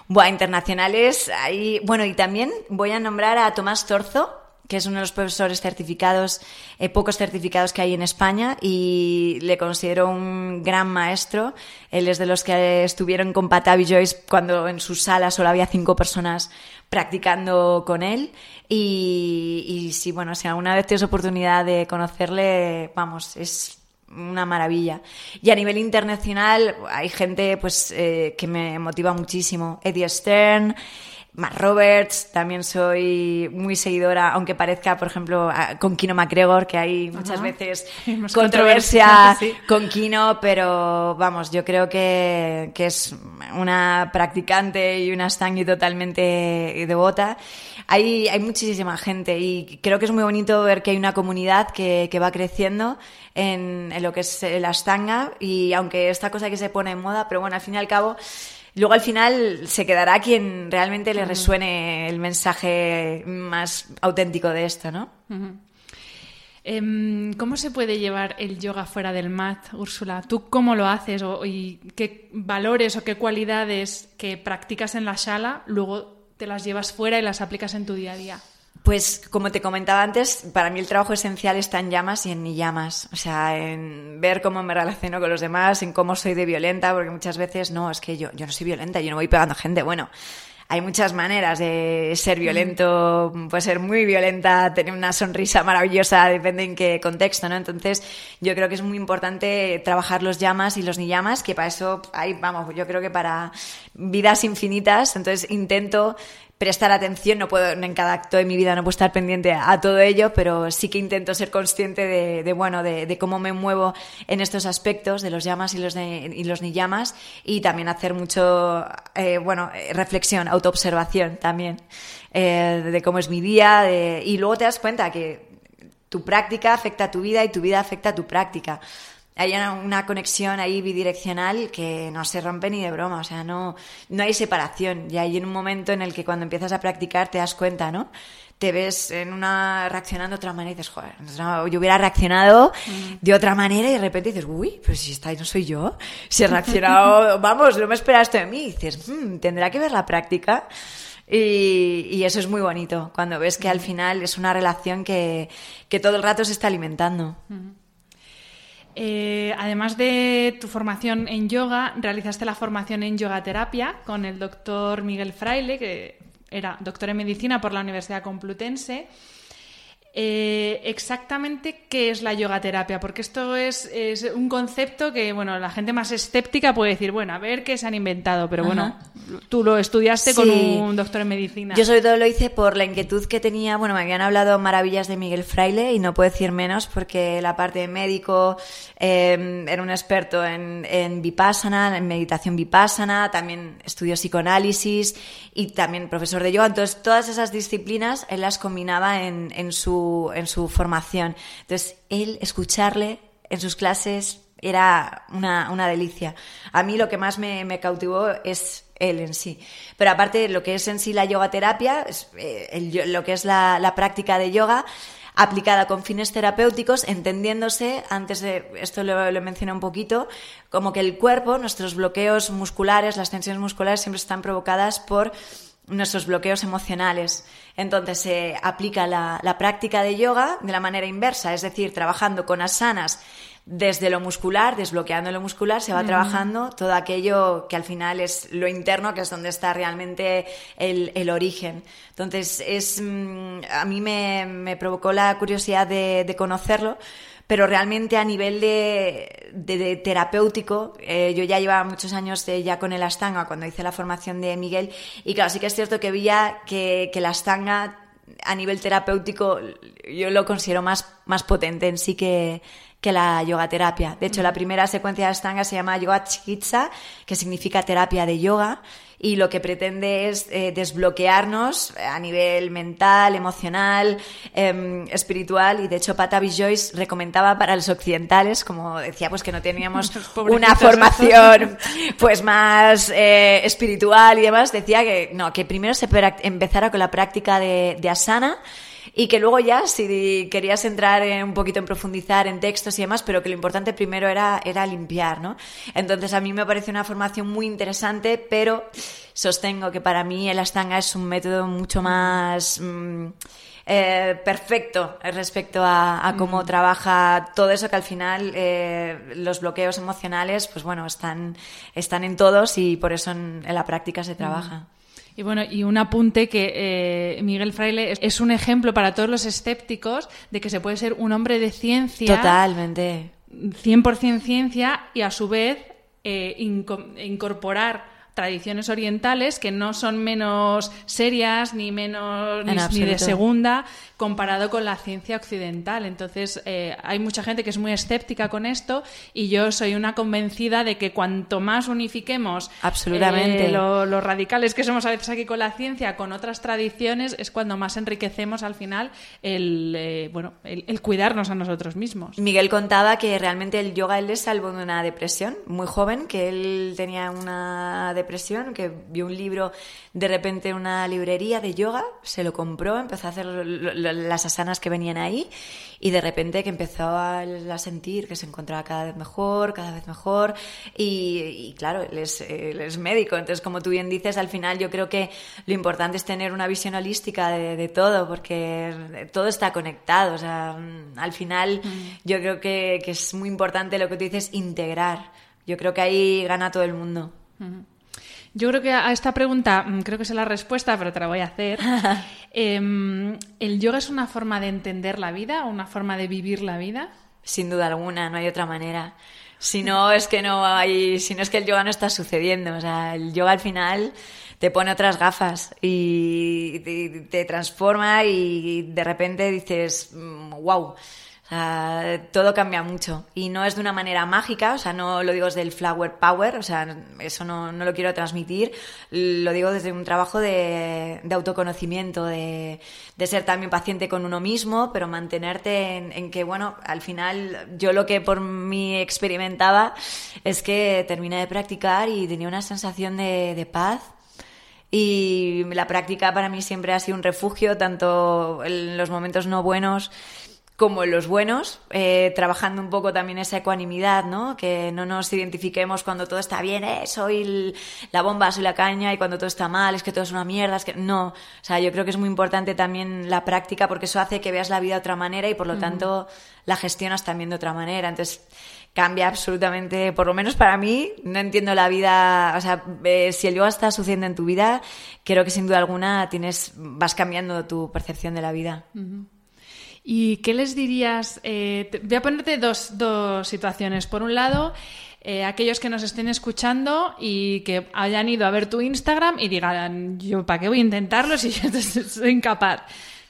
Bueno, internacionales, ahí, bueno, y también voy a nombrar a Tomás Torzo, que es uno de los profesores certificados, eh, pocos certificados que hay en España y le considero un gran maestro. Él es de los que estuvieron con Patavi Joyce cuando en su sala solo había cinco personas practicando con él y, y si bueno si alguna vez tienes oportunidad de conocerle vamos es una maravilla. Y a nivel internacional hay gente pues eh, que me motiva muchísimo. Eddie Stern, Matt Roberts, también soy muy seguidora, aunque parezca, por ejemplo, con Kino McGregor, que hay muchas veces controversia con Kino, pero vamos, yo creo que, que es una practicante y una stangy totalmente devota. Hay, hay muchísima gente y creo que es muy bonito ver que hay una comunidad que, que va creciendo en, en, lo que es la Ashtanga y aunque esta cosa que se pone en moda, pero bueno, al fin y al cabo Luego al final se quedará quien realmente le resuene el mensaje más auténtico de esto, ¿no? Em, ¿Cómo se puede llevar el yoga fuera del mat, Úrsula? ¿Tú cómo lo haces y qué valores o qué cualidades que practicas en la sala luego te las llevas fuera y las aplicas en tu día a día? Pues como te comentaba antes, para mí el trabajo esencial está en llamas y en ni llamas. O sea, en ver cómo me relaciono con los demás, en cómo soy de violenta, porque muchas veces no, es que yo, yo no soy violenta, yo no voy pegando gente. Bueno, hay muchas maneras de ser violento, puede ser muy violenta, tener una sonrisa maravillosa, depende en qué contexto, ¿no? Entonces, yo creo que es muy importante trabajar los llamas y los ni llamas, que para eso hay, vamos, yo creo que para vidas infinitas, entonces intento prestar atención, no puedo, en cada acto de mi vida no puedo estar pendiente a, todo ello, pero sí que intento ser consciente de, bueno, de, cómo me muevo en estos aspectos, de los llamas y los, y los ni llamas, y también hacer mucho, eh, bueno, reflexión, autoobservación también, eh, de cómo es mi día, y luego te das cuenta que tu práctica afecta a tu vida y tu vida afecta a tu práctica hay una, conexión ahí bidireccional que no se rompe ni de broma, o sea, no, no hay separación. Y hay un momento en el que cuando empiezas a practicar te das cuenta, ¿no? Te ves en una reaccionando de otra manera y dices, joder, yo hubiera reaccionado de otra manera y de repente dices, uy, pero si está ahí no soy yo. Si he reaccionado, vamos, no me esperas esto de mí. Y dices, hmm, tendrá que ver la práctica. Y, y, eso es muy bonito, cuando ves que al final es una relación que, que todo el rato se está alimentando. Mm. Eh, además de tu formación en yoga, realizaste la formación en yoga terapia con el doctor Miguel Fraile, que era doctor en medicina por la Universidad Complutense. Eh, exactamente qué es la yoga terapia, porque esto es, un concepto que, bueno, la gente más escéptica puede decir, bueno, a ver qué se han inventado, pero bueno, tú lo estudiaste con un doctor en medicina. Yo sobre todo lo hice por la inquietud que tenía, bueno, me habían hablado maravillas de Miguel Fraile y no puedo decir menos porque la parte de médico em, era un experto en, en vipassana, en meditación vipassana, también estudió psicoanálisis y también profesor de yoga, entonces todas esas disciplinas él las combinaba en, en su en su formación. Entonces, él, escucharle en sus clases era una, delicia. A mí lo que más me, cautivó es él en sí. Pero aparte, lo que es en sí la yoga terapia, eh, lo que es la, práctica de yoga, aplicada con fines terapéuticos, entendiéndose, antes de, esto lo, lo mencioné un poquito, como que el cuerpo, nuestros bloqueos musculares, las tensiones musculares siempre están provocadas por nuestros bloqueos emocionales. Entonces se aplica la, práctica de yoga de la manera inversa, es decir, trabajando con asanas desde lo muscular, desbloqueando lo muscular, se va trabajando todo aquello que al final es lo interno, que es donde está realmente el, origen. Entonces, es, mm, a mí me, provocó la curiosidad de conocerlo pero realmente a nivel de, terapéutico, eh, yo ya llevaba muchos años ya con el Astanga cuando hice la formación de Miguel y claro, sí que es cierto que veía que, que el Astanga a nivel terapéutico yo lo considero más, más potente en sí que, que la yoga terapia. De hecho, la primera secuencia de Astanga se llama Yoga Chikitsa, que significa terapia de yoga y lo que pretende es eh, desbloquearnos a nivel mental, emocional, em, espiritual y de hecho Patavi Joyce recomendaba para los occidentales, como decía, pues que no teníamos una formación pues más eh, espiritual y demás, decía que no, que primero se empezara con la práctica de, de asana y que luego ya si querías entrar en, un poquito en profundizar en textos y demás, pero que lo importante primero era, era limpiar, ¿no? Entonces a mí me parece una formación muy interesante, pero sostengo que para mí el Astanga es un método mucho más... Mm, eh, perfecto respecto a, cómo trabaja todo eso que al final eh, los bloqueos emocionales, pues bueno, están, están en todos y por eso en, la práctica se trabaja. Y bueno, y un apunte que eh, Miguel Fraile es, un ejemplo para todos los escépticos de que se puede ser un hombre de ciencia. Totalmente. 100% ciencia y a su vez incorporar tradiciones orientales que no son menos serias ni menos ni, de segunda comparado con la ciencia occidental. Entonces eh, hay mucha gente que es muy escéptica con esto y yo soy una convencida de que cuanto más unifiquemos absolutamente eh, los radicales que somos a veces aquí con la ciencia con otras tradiciones es cuando más enriquecemos al final el eh, bueno el, cuidarnos a nosotros mismos. Miguel contaba que realmente el yoga él le salvó de una depresión muy joven que él tenía una depresión, que vio un libro de repente en una librería de yoga, se lo compró, empezó a hacer las asanas que venían ahí y de repente que empezó a, sentir que se encontraba cada vez mejor, cada vez mejor y, claro, él es, médico, entonces como tú bien dices, al final yo creo que lo importante es tener una visión holística de, todo porque todo está conectado, o sea, al final mm. yo creo que, es muy importante lo que tú dices, integrar. Yo creo que ahí gana todo el mundo. Yo creo que a esta pregunta, mm, creo que es la respuesta, pero te la voy a hacer. Em, ¿El yoga es una forma de entender la vida, una forma de vivir la vida? Sin duda alguna, no hay otra manera. Si no es que no hay, si no es que el yoga no está sucediendo. O sea, el yoga al final te pone otras gafas y te transforma y de repente dices, wow mm, todo cambia mucho. Y no es de una manera mágica, o sea, no lo digo desde el flower power, o sea, eso no, lo quiero transmitir, lo digo desde un trabajo de, autoconocimiento, de, ser también paciente con uno mismo, pero mantenerte en, que, bueno, al final yo lo que por mí experimentaba es que terminé de practicar y tenía una sensación de, de paz. Y la práctica para mí siempre ha sido un refugio, tanto en los momentos no buenos como en los buenos, eh, trabajando un poco también esa ecuanimidad, ¿no? Que no nos identifiquemos cuando todo está bien, eh, soy la bomba, soy la caña, y cuando todo está mal, es que todo es una mierda, es que no. O sea, yo creo que es muy importante también la práctica porque eso hace que veas la vida de otra manera y por lo tanto la gestionas también de otra manera. Entonces, cambia absolutamente, por lo menos para mí, no entiendo la vida, o sea, eh, si el yoga está sucediendo en tu vida, creo que sin duda alguna tienes, vas cambiando tu percepción de la vida. ¿Y qué les dirías? Eh, voy a ponerte dos, dos situaciones. Por un lado, eh, aquellos que nos estén escuchando y que hayan ido a ver tu Instagram y digan, yo, ¿para qué voy a intentarlo si yo soy incapaz?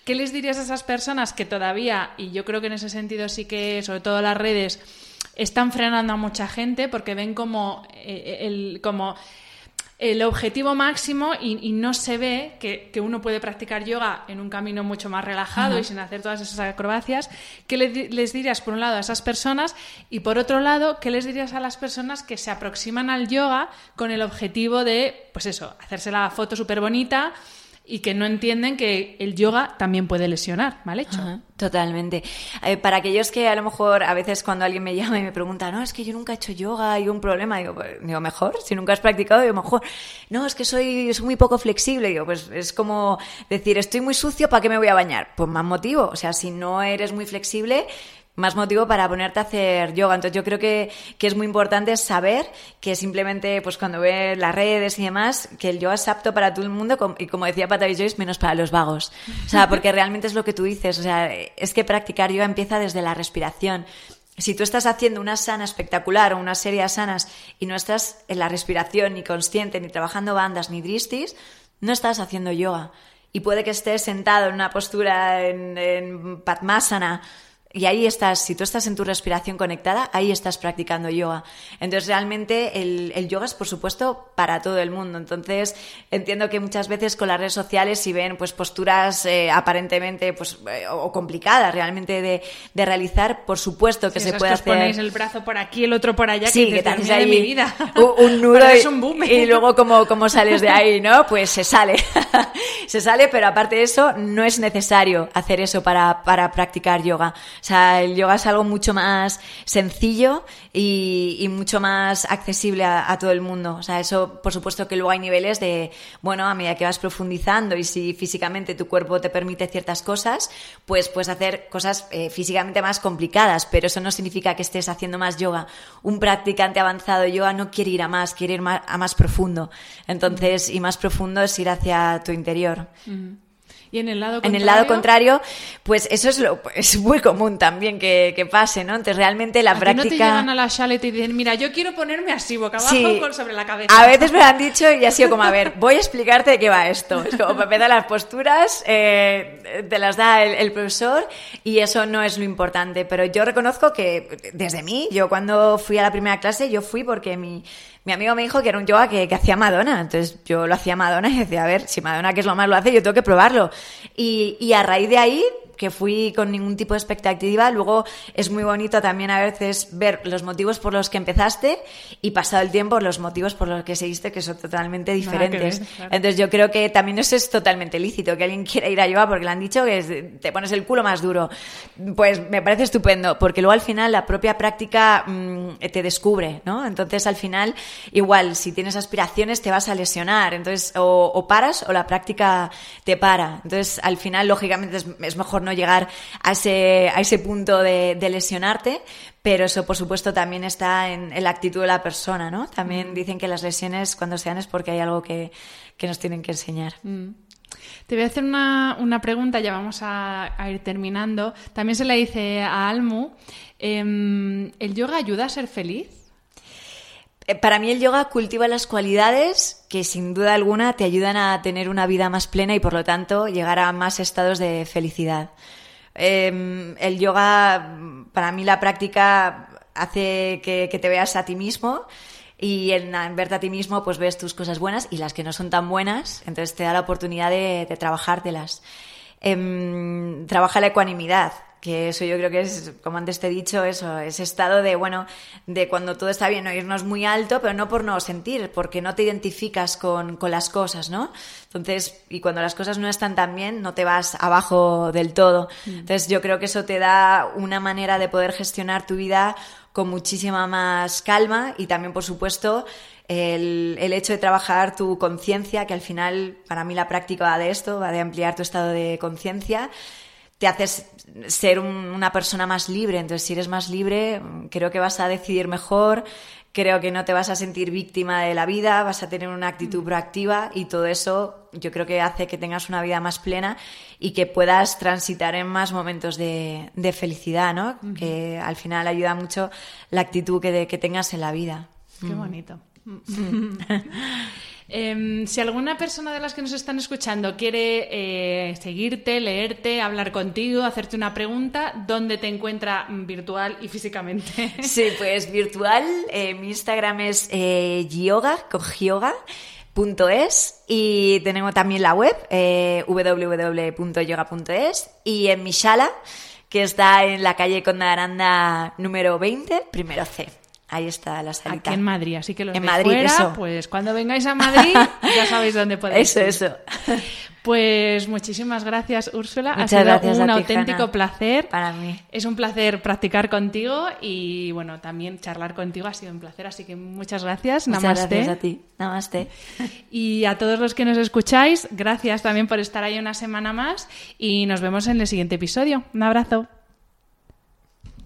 ¿Qué les dirías a esas personas que todavía, y yo creo que en ese sentido sí que, sobre todo las redes, están frenando a mucha gente porque ven como, eh, el, como el objetivo máximo y, no se ve que, uno puede practicar yoga en un camino mucho más relajado y sin hacer todas esas acrobacias. ¿Qué les dirías, por un lado, a esas personas? Y por otro lado, ¿qué les dirías a las personas que se aproximan al yoga con el objetivo de, pues eso, hacerse la foto súper bonita? Y que no entienden que el yoga también puede lesionar, mal hecho. totalmente. Eh, para aquellos que a lo mejor a veces cuando alguien me llama y me pregunta, no, es que yo nunca he hecho yoga, hay un problema, digo, pues, digo mejor, si nunca has practicado, digo, mejor, no, es que soy, soy muy poco flexible, digo, pues es como decir, estoy muy sucio, ¿para qué me voy a bañar? Pues más motivo, o sea, si no eres muy flexible, más motivo para ponerte a hacer yoga. Entonces yo creo que, que, es muy importante saber que simplemente, pues cuando ves las redes y demás, que el yoga es apto para todo el mundo y como decía Patavi Joyce, menos para los vagos. O sea, porque realmente es lo que tú dices. O sea, es que practicar yoga empieza desde la respiración. Si tú estás haciendo una sana espectacular o una serie de sanas y no estás en la respiración ni consciente, ni trabajando bandas, ni dristis, no estás haciendo yoga. Y puede que estés sentado en una postura en, en Padmasana y ahí estás, si tú estás en tu respiración conectada, ahí estás practicando yoga. Entonces, realmente el, el, yoga es, por supuesto, para todo el mundo. Entonces, entiendo que muchas veces con las redes sociales, si ven pues posturas eh, aparentemente pues eh, o complicadas realmente de, de, realizar, por supuesto que se puede que hacer. ponéis el brazo por aquí, el otro por allá, sí, que, que te ahí mi vida. Un, nudo y, un boom. y, luego como, como sales de ahí, ¿no? Pues se sale. se sale, pero aparte de eso, no es necesario hacer eso para, para practicar yoga. O sea, el yoga es algo mucho más sencillo y, mucho más accesible a, todo el mundo. O sea, eso, por supuesto que luego hay niveles de, bueno, a medida que vas profundizando y si físicamente tu cuerpo te permite ciertas cosas, pues puedes hacer cosas eh, físicamente más complicadas, pero eso no significa que estés haciendo más yoga. Un practicante avanzado de yoga no quiere ir a más, quiere ir más, a más profundo. Entonces, y más profundo es ir hacia tu interior. Y en el lado contrario. En el lado contrario, pues eso es lo es muy común también que, que pase, ¿no? Entonces realmente la ¿A práctica. no te llegan a la sala y te dicen, mira, yo quiero ponerme así, boca abajo, Sí. con sobre la cabeza. A veces me lo han dicho y ha sido como, a ver, voy a explicarte de qué va esto. Es como, para empezar, las posturas eh, te las da el, el profesor y eso no es lo importante. Pero yo reconozco que desde mí, yo cuando fui a la primera clase, yo fui porque mi, mi amigo me dijo que era un yoga que, que hacía Madonna. Entonces yo lo hacía Madonna y decía, a ver, si Madonna, que es lo más, lo hace, yo tengo que probarlo. Y, y a raíz de ahí, que fui con ningún tipo de expectativa, luego es muy bonito también a veces ver los motivos por los que empezaste y pasado el tiempo los motivos por los que seguiste, que son totalmente diferentes. claro. Entonces yo creo que también eso es totalmente lícito, que alguien quiera ir a yoga porque le han dicho que te pones el culo más duro. Pues me parece estupendo, porque luego al final la propia práctica mm, te descubre, ¿no? Entonces al final, igual, si tienes aspiraciones te vas a lesionar, entonces o, o paras o la práctica te para. Entonces al final, lógicamente, es, es mejor no llegar a ese, a ese punto de, de lesionarte, pero eso, por supuesto, también está en, en la actitud de la persona, ¿no? También dicen que las lesiones, cuando sean, es porque hay algo que, que nos tienen que enseñar. Te voy a hacer una, una pregunta, ya vamos a, a ir terminando. También se le dice a Almu, em, ¿el yoga ayuda a ser feliz? Eh, Para mí el yoga cultiva las cualidades que sin duda alguna te ayudan a tener una vida más plena y por lo tanto llegar a más estados de felicidad. Eh, el yoga, para mí la práctica hace que, te veas a ti mismo y en, en verte a ti mismo pues ves tus cosas buenas y las que no son tan buenas, entonces te da la oportunidad de, de trabajártelas. Em, trabaja la ecuanimidad, que eso yo creo que es, como antes te he dicho, eso, ese estado de, bueno, de cuando todo está bien, no irnos muy alto, pero no por no sentir, porque no te identificas con, con las cosas, ¿no? Entonces, y cuando las cosas no están tan bien, no te vas abajo del todo. Entonces, yo creo que eso te da una manera de poder gestionar tu vida con muchísima más calma y también, por supuesto, el, el hecho de trabajar tu conciencia, que al final, para mí la práctica va de esto, va de ampliar tu estado de conciencia, te haces ser un- una persona más libre. Entonces, si eres más libre, mm, creo que vas a decidir mejor, creo que no te vas a sentir víctima de la vida, vas a tener una actitud proactiva y todo eso yo creo que hace que tengas una vida más plena y que puedas transitar en más momentos de, de felicidad, ¿no? Que al final ayuda mucho la actitud que, de- que tengas en la vida. Qué bonito. Em, si alguna persona de las que nos están escuchando quiere eh, seguirte, leerte, hablar contigo, hacerte una pregunta, ¿dónde te encuentra virtual y físicamente? Sí, pues virtual. eh, mi Instagram es eh, yoga, con yoga. Punto es y tenemos también la web eh, www.yoga.es y en mi sala que está en la calle Conde de Aranda número 20, primero C. Ahí está la salita. Aquí en Madrid, así que los En de Madrid, fuera, eso. pues cuando vengáis a Madrid ya sabéis dónde podéis Eso, ir. eso. Pues muchísimas gracias, Úrsula. ha sido gracias un a ti, auténtico Hanna. placer. Para mí. Es un placer practicar contigo y bueno, también charlar contigo ha sido un placer, así que muchas gracias. Muchas Namaste. gracias a ti. Namaste. Y a todos los que nos escucháis, gracias también por estar ahí una semana más y nos vemos en el siguiente episodio. Un abrazo.